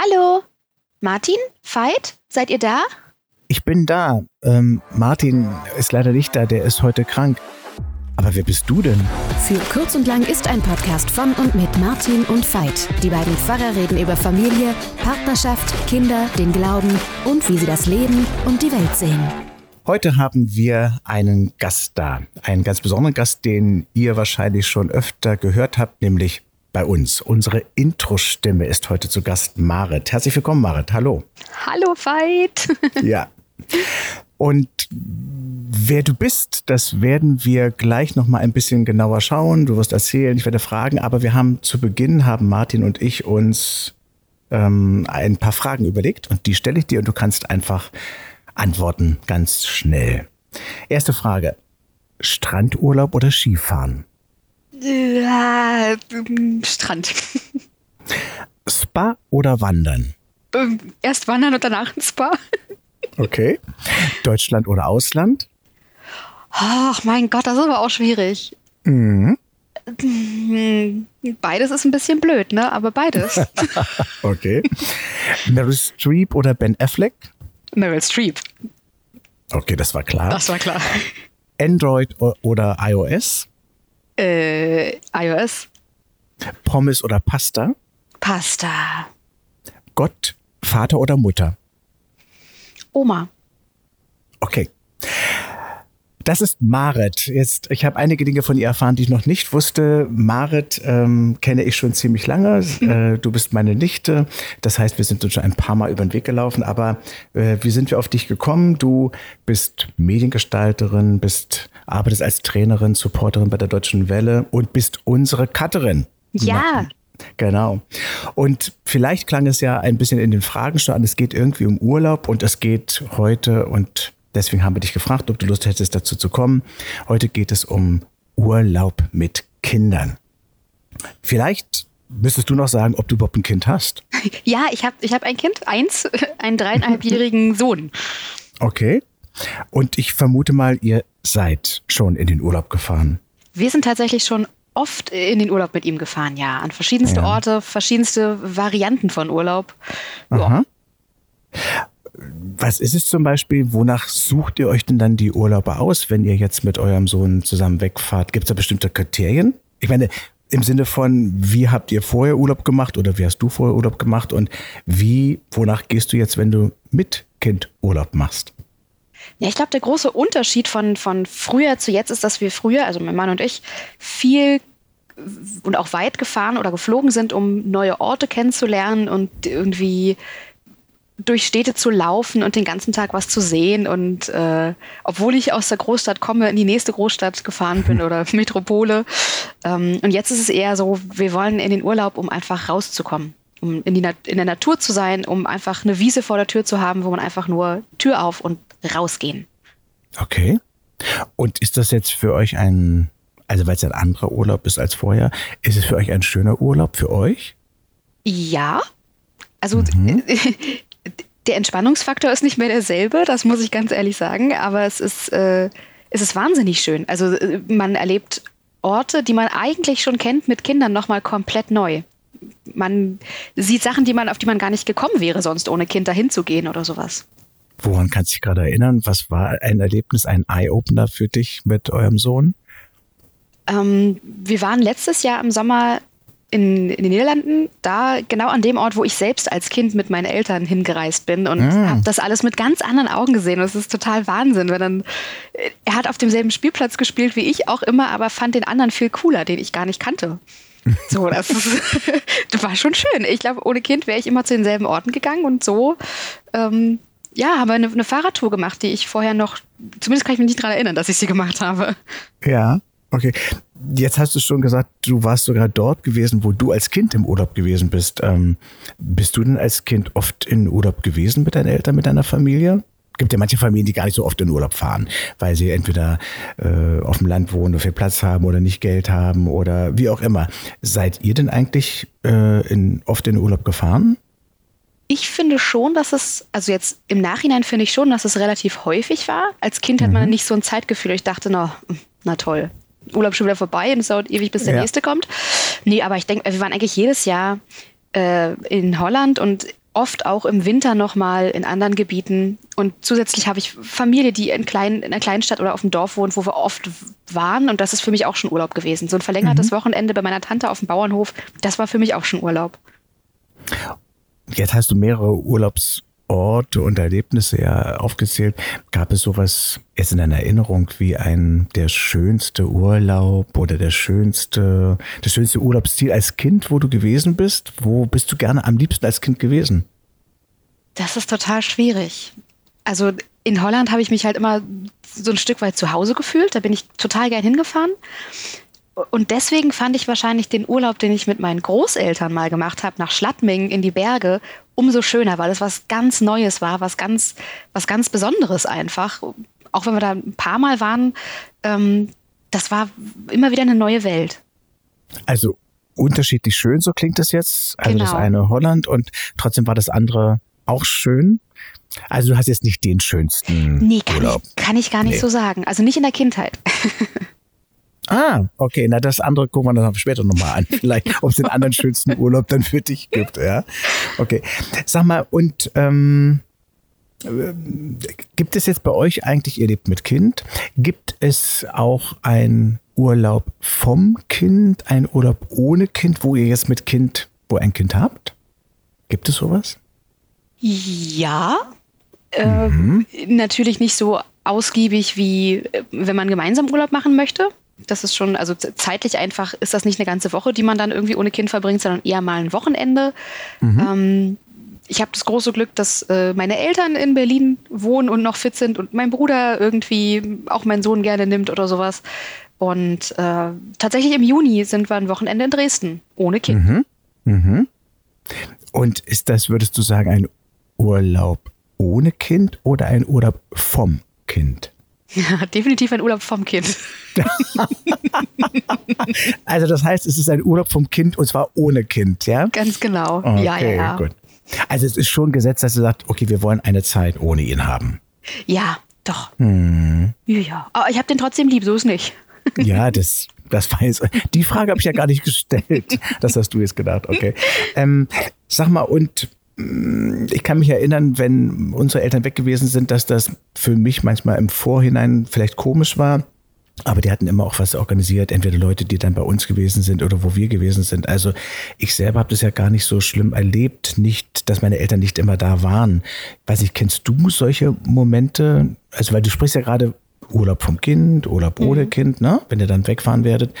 Hallo? Martin? Veit? Seid ihr da? Ich bin da. Ähm, Martin ist leider nicht da, der ist heute krank. Aber wer bist du denn? Für Kurz und Lang ist ein Podcast von und mit Martin und Veit. Die beiden Pfarrer reden über Familie, Partnerschaft, Kinder, den Glauben und wie sie das Leben und die Welt sehen. Heute haben wir einen Gast da. Einen ganz besonderen Gast, den ihr wahrscheinlich schon öfter gehört habt, nämlich bei uns. Unsere Intro-Stimme ist heute zu Gast Marit. Herzlich willkommen, Marit. Hallo. Hallo, Veit. Ja. Und wer du bist, das werden wir gleich noch mal ein bisschen genauer schauen. Du wirst erzählen, ich werde fragen. Aber wir haben zu Beginn haben Martin und ich uns ähm, ein paar Fragen überlegt und die stelle ich dir und du kannst einfach antworten ganz schnell. Erste Frage: Strandurlaub oder Skifahren? Äh, Strand. Spa oder Wandern? Ähm, Erst wandern und danach ein Spa. Okay. Deutschland oder Ausland? Ach mein Gott, das ist aber auch schwierig. Mhm. Beides ist ein bisschen blöd, ne? Aber beides. Okay. Meryl Streep oder Ben Affleck? Meryl Streep. Okay, das war klar. Das war klar. Android oder iOS? Äh, iOS. Pommes oder Pasta? Pasta. Gott, Vater oder Mutter? Oma. Okay. Das ist Marit. Jetzt, ich habe einige Dinge von ihr erfahren, die ich noch nicht wusste. Marit ähm, kenne ich schon ziemlich lange. Äh, du bist meine Nichte. Das heißt, wir sind uns schon ein paar Mal über den Weg gelaufen. Aber äh, wie sind wir auf dich gekommen? Du bist Mediengestalterin, bist arbeitest als Trainerin, Supporterin bei der Deutschen Welle und bist unsere Cutterin. Ja. Genau. Und vielleicht klang es ja ein bisschen in den Fragen schon an, es geht irgendwie um Urlaub und es geht heute und deswegen haben wir dich gefragt, ob du Lust hättest dazu zu kommen. Heute geht es um Urlaub mit Kindern. Vielleicht müsstest du noch sagen, ob du überhaupt ein Kind hast. Ja, ich habe ich hab ein Kind, eins, einen dreieinhalbjährigen Sohn. Okay. Und ich vermute mal, ihr seid schon in den Urlaub gefahren. Wir sind tatsächlich schon oft in den Urlaub mit ihm gefahren, ja. An verschiedenste Ja. Orte, verschiedenste Varianten von Urlaub. Ja. Aha. Was ist es zum Beispiel, wonach sucht ihr euch denn dann die Urlauber aus, wenn ihr jetzt mit eurem Sohn zusammen wegfahrt? Gibt es da bestimmte Kriterien? Ich meine, im Sinne von, wie habt ihr vorher Urlaub gemacht oder wie hast du vorher Urlaub gemacht und wie, wonach gehst du jetzt, wenn du mit Kind Urlaub machst? Ja, ich glaube, der große Unterschied von, von früher zu jetzt ist, dass wir früher, also mein Mann und ich, viel und auch weit gefahren oder geflogen sind, um neue Orte kennenzulernen und irgendwie durch Städte zu laufen und den ganzen Tag was zu sehen. Und äh, obwohl ich aus der Großstadt komme, in die nächste Großstadt gefahren bin oder Metropole. Ähm, und jetzt ist es eher so, wir wollen in den Urlaub, um einfach rauszukommen. Um in, die in der Natur zu sein, um einfach eine Wiese vor der Tür zu haben, wo man einfach nur Tür auf und rausgehen. Okay. Und ist das jetzt für euch ein, also weil es ein anderer Urlaub ist als vorher, ist es für euch ein schöner Urlaub für euch? Ja, also der Entspannungsfaktor ist nicht mehr derselbe, das muss ich ganz ehrlich sagen, aber es ist, äh, es ist wahnsinnig schön. Also äh, man erlebt Orte, die man eigentlich schon kennt, mit Kindern nochmal komplett neu. Man sieht Sachen, die man, auf die man gar nicht gekommen wäre, sonst ohne Kind dahin zu gehen oder sowas. Woran kannst du dich gerade erinnern? Was war ein Erlebnis, ein Eye-Opener für dich mit eurem Sohn? Ähm, wir waren letztes Jahr im Sommer in, in den Niederlanden, da genau an dem Ort, wo ich selbst als Kind mit meinen Eltern hingereist bin und Ah. habe das alles mit ganz anderen Augen gesehen. Das ist total Wahnsinn, wenn dann äh, er hat auf demselben Spielplatz gespielt wie ich auch immer, aber fand den anderen viel cooler, den ich gar nicht kannte. So, das, ist, das war schon schön. Ich glaube, ohne Kind wäre ich immer zu denselben Orten gegangen und so. Ähm, ja, haben wir eine, eine Fahrradtour gemacht, die ich vorher noch, zumindest kann ich mich nicht daran erinnern, dass ich sie gemacht habe. Ja, okay. Jetzt hast du schon gesagt, du warst sogar dort gewesen, wo du als Kind im Urlaub gewesen bist. Ähm, bist du denn als Kind oft in Urlaub gewesen mit deinen Eltern, mit deiner Familie? Gibt ja manche Familien, die gar nicht so oft in Urlaub fahren, weil sie entweder äh, auf dem Land wohnen, nur viel Platz haben oder nicht Geld haben oder wie auch immer. Seid ihr denn eigentlich äh, in, oft in Urlaub gefahren? Ich finde schon, dass es, also jetzt im Nachhinein finde ich schon, dass es relativ häufig war. Als Kind hat man nicht so ein Zeitgefühl. Ich dachte, na, na toll, Urlaub schon wieder vorbei und es dauert ewig, bis der Ja. nächste kommt. Nee, aber ich denke, wir waren eigentlich jedes Jahr äh, in Holland und oft auch im Winter nochmal in anderen Gebieten. Und zusätzlich habe ich Familie, die in, klein, in einer kleinen Stadt oder auf dem Dorf wohnt, wo wir oft waren. Und das ist für mich auch schon Urlaub gewesen. So ein verlängertes mhm. Wochenende bei meiner Tante auf dem Bauernhof, das war für mich auch schon Urlaub. Jetzt hast du mehrere Urlaubs Orte und Erlebnisse ja aufgezählt. Gab es sowas jetzt in deiner Erinnerung wie ein der schönste Urlaub oder der schönste, das schönste Urlaubsziel als Kind, wo du gewesen bist? Wo bist du gerne am liebsten als Kind gewesen? Das ist total schwierig. Also in Holland habe ich mich halt immer so ein Stück weit zu Hause gefühlt. Da bin ich total gern hingefahren. Und deswegen fand ich wahrscheinlich den Urlaub, den ich mit meinen Großeltern mal gemacht habe, nach Schladming in die Berge, umso schöner, weil es was ganz Neues war, was ganz, was ganz Besonderes einfach. Auch wenn wir da ein paar Mal waren, ähm, das war immer wieder eine neue Welt. Also unterschiedlich schön, so klingt das jetzt. Also genau. das eine Holland und trotzdem war das andere auch schön. Also du hast jetzt nicht den schönsten nee, kann Urlaub. Ich, kann ich gar nicht nee. so sagen. Also nicht in der Kindheit. Ah, okay. Na, das andere gucken wir dann später nochmal an. Vielleicht, ob es den anderen schönsten Urlaub dann für dich gibt, ja. Okay. Sag mal, und ähm, äh, gibt es jetzt bei euch eigentlich, ihr lebt mit Kind, gibt es auch ein Urlaub vom Kind, ein Urlaub ohne Kind, wo ihr jetzt mit Kind, wo ein Kind habt? Gibt es sowas? Ja. Äh, mhm. Natürlich nicht so ausgiebig wie äh, wenn man gemeinsam Urlaub machen möchte. Das ist schon, also zeitlich einfach ist das nicht eine ganze Woche, die man dann irgendwie ohne Kind verbringt, sondern eher mal ein Wochenende. Mhm. Ähm, ich habe das große Glück, dass äh, meine Eltern in Berlin wohnen und noch fit sind und mein Bruder irgendwie auch meinen Sohn gerne nimmt oder sowas. Und äh, tatsächlich im Juni sind wir ein Wochenende in Dresden, ohne Kind. Mhm. Mhm. Und ist das, würdest du sagen, ein Urlaub ohne Kind oder ein Urlaub vom Kind? Ja, definitiv ein Urlaub vom Kind. also das heißt, es ist ein Urlaub vom Kind und zwar ohne Kind, ja? Ganz genau. Okay, ja, ja, ja. Gut. Also es ist schon gesetzt, dass ihr sagt, okay, wir wollen eine Zeit ohne ihn haben. Ja, doch. Hm. Ja, aber ich habe den trotzdem lieb, so ist nicht. ja, das, das weiß. Die Frage habe ich ja gar nicht gestellt. Das hast du jetzt gedacht, okay. Ähm, sag mal, und ich kann mich erinnern, wenn unsere Eltern weg gewesen sind, dass das für mich manchmal im Vorhinein vielleicht komisch war. Aber die hatten immer auch was organisiert, entweder Leute, die dann bei uns gewesen sind oder wo wir gewesen sind. Also ich selber habe das ja gar nicht so schlimm erlebt, nicht, dass meine Eltern nicht immer da waren. Weiß ich, kennst du solche Momente? Also weil du sprichst ja gerade Urlaub vom Kind, Urlaub ohne mhm. Kind, ne? Wenn ihr dann wegfahren werdet.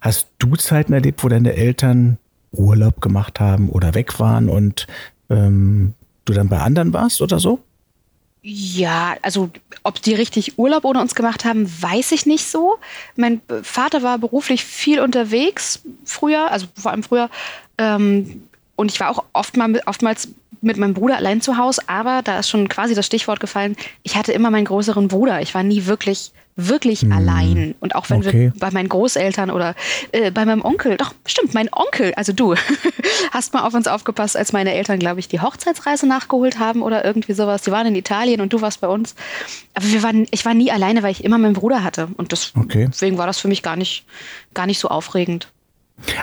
Hast du Zeiten erlebt, wo deine Eltern Urlaub gemacht haben oder weg waren und ähm, du dann bei anderen warst oder so? Ja, also ob die richtig Urlaub ohne uns gemacht haben, weiß ich nicht so. Mein Vater war beruflich viel unterwegs früher, also vor allem früher. Ähm, und ich war auch oftmals, oftmals mit meinem Bruder allein zu Hause, aber da ist schon quasi das Stichwort gefallen, ich hatte immer meinen größeren Bruder. Ich war nie wirklich wirklich hm. allein. Und auch wenn okay. wir bei meinen Großeltern oder äh, bei meinem Onkel, doch, stimmt, mein Onkel, also du, hast mal auf uns aufgepasst, als meine Eltern, glaube ich, die Hochzeitsreise nachgeholt haben oder irgendwie sowas. Die waren in Italien und du warst bei uns. Aber wir waren, ich war nie alleine, weil ich immer meinen Bruder hatte. Und das, okay. deswegen war das für mich gar nicht, gar nicht so aufregend.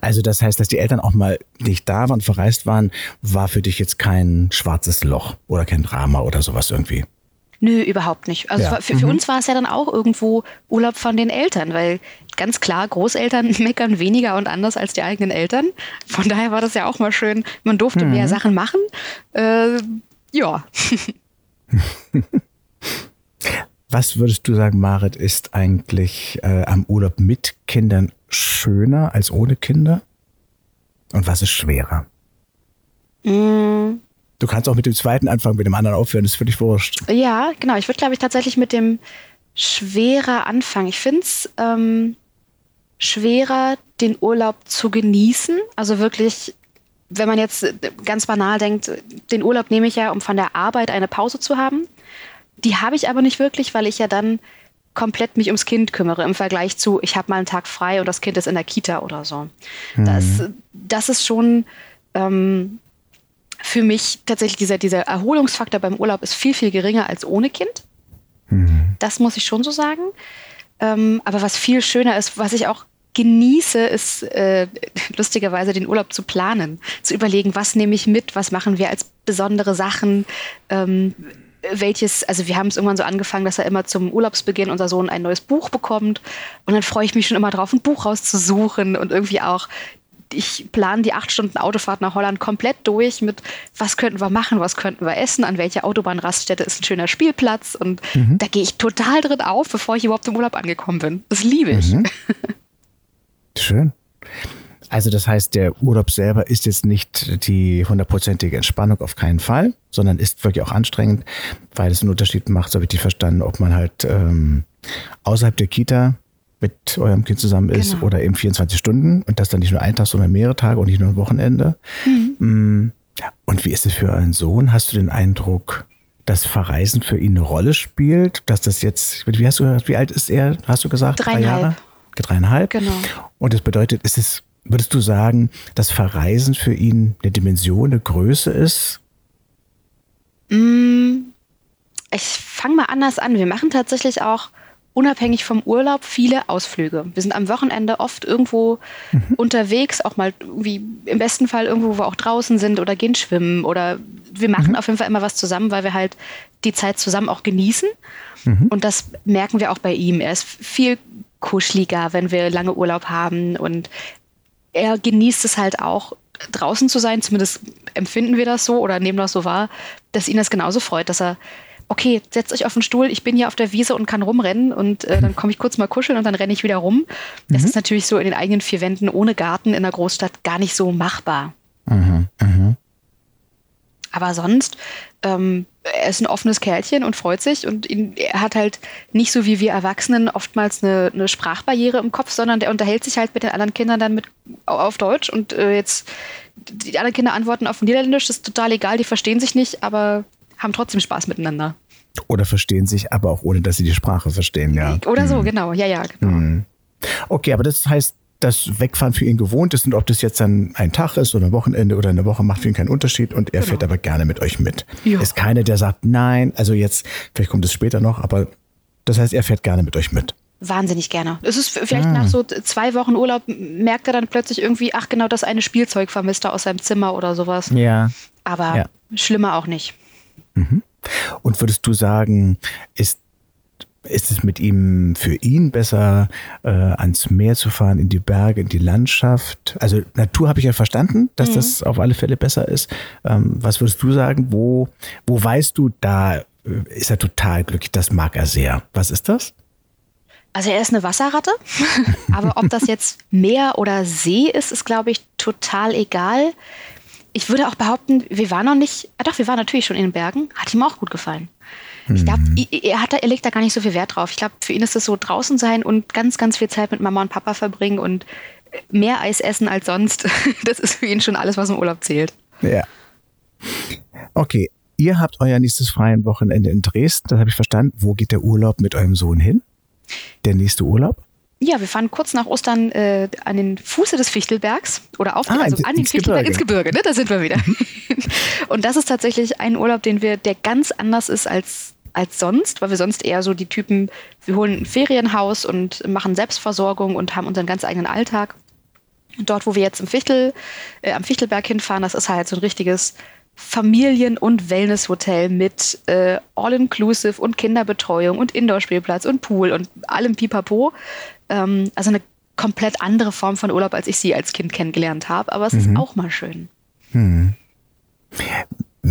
Also das heißt, dass die Eltern auch mal nicht da waren, verreist waren, war für dich jetzt kein schwarzes Loch oder kein Drama oder sowas irgendwie. Nö, überhaupt nicht. Also ja. für, für mhm. uns war es ja dann auch irgendwo Urlaub von den Eltern, weil ganz klar, Großeltern meckern weniger und anders als die eigenen Eltern. Von daher war das ja auch mal schön. Man durfte mhm. mehr Sachen machen. Äh, ja. Was würdest du sagen, Marit, ist eigentlich äh, am Urlaub mit Kindern schöner als ohne Kinder? Und was ist schwerer? Mm, Du kannst auch mit dem zweiten anfangen, mit dem anderen aufhören, das ist völlig wurscht. Ja, genau. Ich würde, glaube ich, tatsächlich mit dem schwerer anfangen. Ich finde es ähm, schwerer, den Urlaub zu genießen. Also wirklich, wenn man jetzt ganz banal denkt, den Urlaub nehme ich ja, um von der Arbeit eine Pause zu haben. Die habe ich aber nicht wirklich, weil ich ja dann komplett mich ums Kind kümmere im Vergleich zu, ich habe mal einen Tag frei und das Kind ist in der Kita oder so. Mhm. Das, das ist schon ähm, für mich tatsächlich dieser, dieser Erholungsfaktor beim Urlaub ist viel, viel geringer als ohne Kind. Mhm. Das muss ich schon so sagen. Ähm, aber was viel schöner ist, was ich auch genieße, ist äh, lustigerweise den Urlaub zu planen, zu überlegen, was nehme ich mit, was machen wir als besondere Sachen, ähm, welches, also wir haben es irgendwann so angefangen, dass er immer zum Urlaubsbeginn unser Sohn ein neues Buch bekommt und dann freue ich mich schon immer drauf, ein Buch rauszusuchen und irgendwie auch ich plane die acht Stunden Autofahrt nach Holland komplett durch mit, was könnten wir machen, was könnten wir essen, an welcher Autobahnraststätte ist ein schöner Spielplatz. Und mhm. da gehe ich total drin auf, bevor ich überhaupt im Urlaub angekommen bin. Das liebe ich. Mhm. Schön. Also das heißt, der Urlaub selber ist jetzt nicht die hundertprozentige Entspannung auf keinen Fall, sondern ist wirklich auch anstrengend, weil es einen Unterschied macht, so habe ich die verstanden, ob man halt ähm, außerhalb der Kita mit eurem Kind zusammen ist genau. oder eben 24 Stunden und das dann nicht nur ein Tag, sondern mehrere Tage und nicht nur ein Wochenende. Mhm. Mm, und wie ist es für euren Sohn? Hast du den Eindruck, dass Verreisen für ihn eine Rolle spielt? Dass das jetzt, wie hast du, wie alt ist er? Hast du gesagt? Dreieinhalb. Drei Jahre? Dreieinhalb. Genau. Und das bedeutet, ist es, würdest du sagen, dass Verreisen für ihn eine Dimension, eine Größe ist? Mm, ich fange mal anders an. Wir machen tatsächlich auch unabhängig vom Urlaub viele Ausflüge. Wir sind am Wochenende oft irgendwo mhm. unterwegs, auch mal irgendwie im besten Fall irgendwo, wo wir auch draußen sind oder gehen schwimmen oder wir machen mhm. auf jeden Fall immer was zusammen, weil wir halt die Zeit zusammen auch genießen. Mhm. Und das merken wir auch bei ihm. Er ist viel kuscheliger, wenn wir lange Urlaub haben und er genießt es halt auch draußen zu sein, zumindest empfinden wir das so oder nehmen das so wahr, dass ihn das genauso freut, dass er okay, setzt euch auf den Stuhl, ich bin hier auf der Wiese und kann rumrennen und äh, dann komme ich kurz mal kuscheln und dann renne ich wieder rum. Das mhm. ist natürlich so in den eigenen vier Wänden ohne Garten in der Großstadt gar nicht so machbar. Mhm. Mhm. Aber sonst, ähm, er ist ein offenes Kerlchen und freut sich und ihn, er hat halt nicht so wie wir Erwachsenen oftmals eine, eine, Sprachbarriere im Kopf, sondern der unterhält sich halt mit den anderen Kindern dann mit auf Deutsch und äh, jetzt die anderen Kinder antworten auf Niederländisch, das ist total egal, die verstehen sich nicht, aber haben trotzdem Spaß miteinander. Oder verstehen sich, aber auch ohne, dass sie die Sprache verstehen, ja. Oder so, hm. genau, ja, ja, genau. Hm. Okay, aber das heißt, das Wegfahren für ihn gewohnt ist und ob das jetzt dann ein Tag ist oder ein Wochenende oder eine Woche, macht für ihn keinen Unterschied und er genau. fährt aber gerne mit euch mit. Ja. Ist keiner, der sagt, nein, also jetzt, vielleicht kommt es später noch, aber das heißt, er fährt gerne mit euch mit. Wahnsinnig gerne. Es ist vielleicht ah. nach so zwei Wochen Urlaub, merkt er dann plötzlich irgendwie, ach genau, das eine Spielzeug vermisst er aus seinem Zimmer oder sowas. Ja. Aber ja. schlimmer auch nicht. Mhm. Und würdest du sagen, ist ist es mit ihm für ihn besser, äh, ans Meer zu fahren, in die Berge, in die Landschaft? Also Natur habe ich ja verstanden, dass mhm. das auf alle Fälle besser ist. Ähm, was würdest du sagen? Wo, wo weißt du, da äh, ist er total glücklich, das mag er sehr. Was ist das? Also er ist eine Wasserratte, aber ob das jetzt Meer oder See ist, ist, glaube ich, total egal ich würde auch behaupten, wir waren noch nicht, ah doch, wir waren natürlich schon in den Bergen, hat ihm auch gut gefallen. Ich glaube, mhm. er, hat, er legt da gar nicht so viel Wert drauf. Ich glaube, für ihn ist es so draußen sein und ganz, ganz viel Zeit mit Mama und Papa verbringen und mehr Eis essen als sonst. Das ist für ihn schon alles, was im Urlaub zählt. Ja. Okay, ihr habt euer nächstes freien Wochenende in Dresden, das habe ich verstanden. Wo geht der Urlaub mit eurem Sohn hin? Der nächste Urlaub? Ja, wir fahren kurz nach Ostern äh, an den Fuße des Fichtelbergs oder auf ah, also an den Fichtelberg ins Gebirge, ne? Da sind wir wieder. und das ist tatsächlich ein Urlaub, den wir, der ganz anders ist als, als sonst, weil wir sonst eher so die Typen, wir holen ein Ferienhaus und machen Selbstversorgung und haben unseren ganz eigenen Alltag. Und dort, wo wir jetzt im Fichtel, äh, am Fichtelberg hinfahren, das ist halt so ein richtiges Familien- und Wellness-Hotel mit äh, All-Inclusive und Kinderbetreuung und Indoor-Spielplatz und Pool und allem Pipapo. Ähm, also eine komplett andere Form von Urlaub, als ich sie als Kind kennengelernt habe, aber es mhm. ist auch mal schön. Mhm.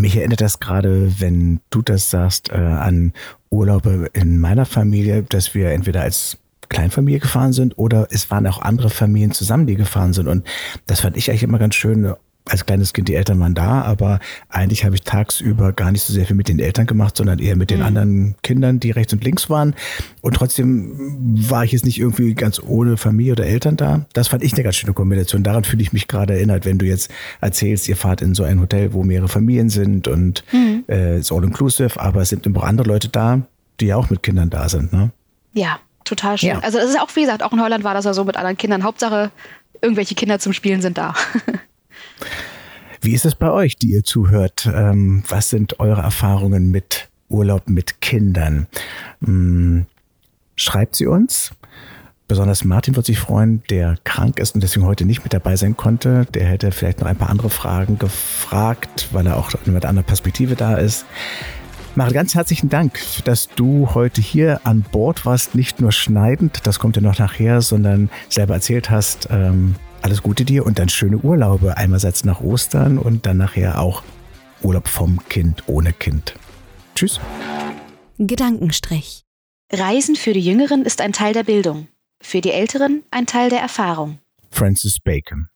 Mich erinnert das gerade, wenn du das sagst, äh, an Urlaube in meiner Familie, dass wir entweder als Kleinfamilie gefahren sind oder es waren auch andere Familien zusammen, die gefahren sind. Und das fand ich eigentlich immer ganz schön, als kleines Kind die Eltern waren da, aber eigentlich habe ich tagsüber gar nicht so sehr viel mit den Eltern gemacht, sondern eher mit den mhm. anderen Kindern, die rechts und links waren. Und trotzdem war ich jetzt nicht irgendwie ganz ohne Familie oder Eltern da. Das fand ich eine ganz schöne Kombination. Daran fühle ich mich gerade erinnert, wenn du jetzt erzählst, ihr fahrt in so ein Hotel, wo mehrere Familien sind und mhm. äh, ist all inclusive, aber es sind immer auch andere Leute da, die ja auch mit Kindern da sind. Ne? Ja, total schön. Ja. Also es ist auch, wie gesagt, auch in Holland war das ja so mit anderen Kindern. Hauptsache, irgendwelche Kinder zum Spielen sind da. Wie ist es bei euch, die ihr zuhört? Ähm, was sind eure Erfahrungen mit Urlaub mit Kindern? Hm, schreibt sie uns Besonders Martin wird sich freuen, der krank ist und deswegen heute nicht mit dabei sein konnte. Der hätte vielleicht noch ein paar andere Fragen gefragt, weil er auch mit einer Perspektive da ist. Marit, ganz herzlichen Dank, dass du heute hier an Bord warst, nicht nur schneidend, das kommt ja noch nachher, sondern selber erzählt hast. Ähm, alles Gute dir und dann schöne Urlaube. Einerseits nach Ostern und dann nachher auch Urlaub vom Kind ohne Kind. Tschüss. Gedankenstrich. Reisen für die Jüngeren ist ein Teil der Bildung, für die Älteren ein Teil der Erfahrung. Francis Bacon